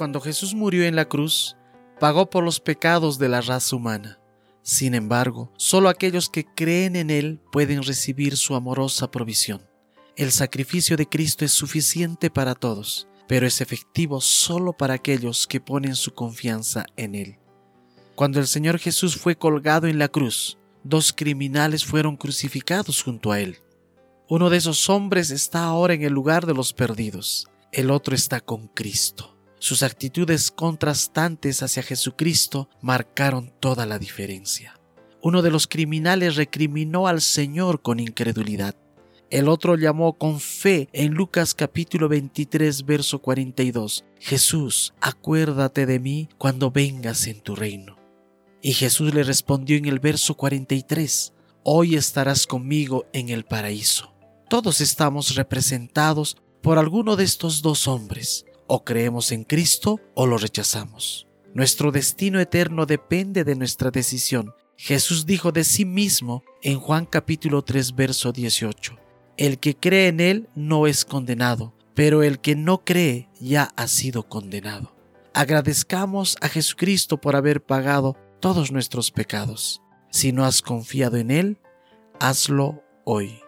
Cuando Jesús murió en la cruz, pagó por los pecados de la raza humana. Sin embargo, solo aquellos que creen en Él pueden recibir su amorosa provisión. El sacrificio de Cristo es suficiente para todos, pero es efectivo solo para aquellos que ponen su confianza en Él. Cuando el Señor Jesús fue colgado en la cruz, dos criminales fueron crucificados junto a Él. Uno de esos hombres está ahora en el lugar de los perdidos, el otro está con Cristo. Sus actitudes contrastantes hacia Jesucristo marcaron toda la diferencia. Uno de los criminales recriminó al Señor con incredulidad. El otro llamó con fe en Lucas capítulo 23 verso 42, Jesús, acuérdate de mí cuando vengas en tu reino. Y Jesús le respondió en el verso 43, Hoy estarás conmigo en el paraíso. Todos estamos representados por alguno de estos dos hombres, o creemos en Cristo o lo rechazamos. Nuestro destino eterno depende de nuestra decisión. Jesús dijo de sí mismo en Juan capítulo 3 verso 18, El que cree en Él no es condenado, pero el que no cree ya ha sido condenado. Agradezcamos a Jesucristo por haber pagado todos nuestros pecados. Si no has confiado en Él, hazlo hoy.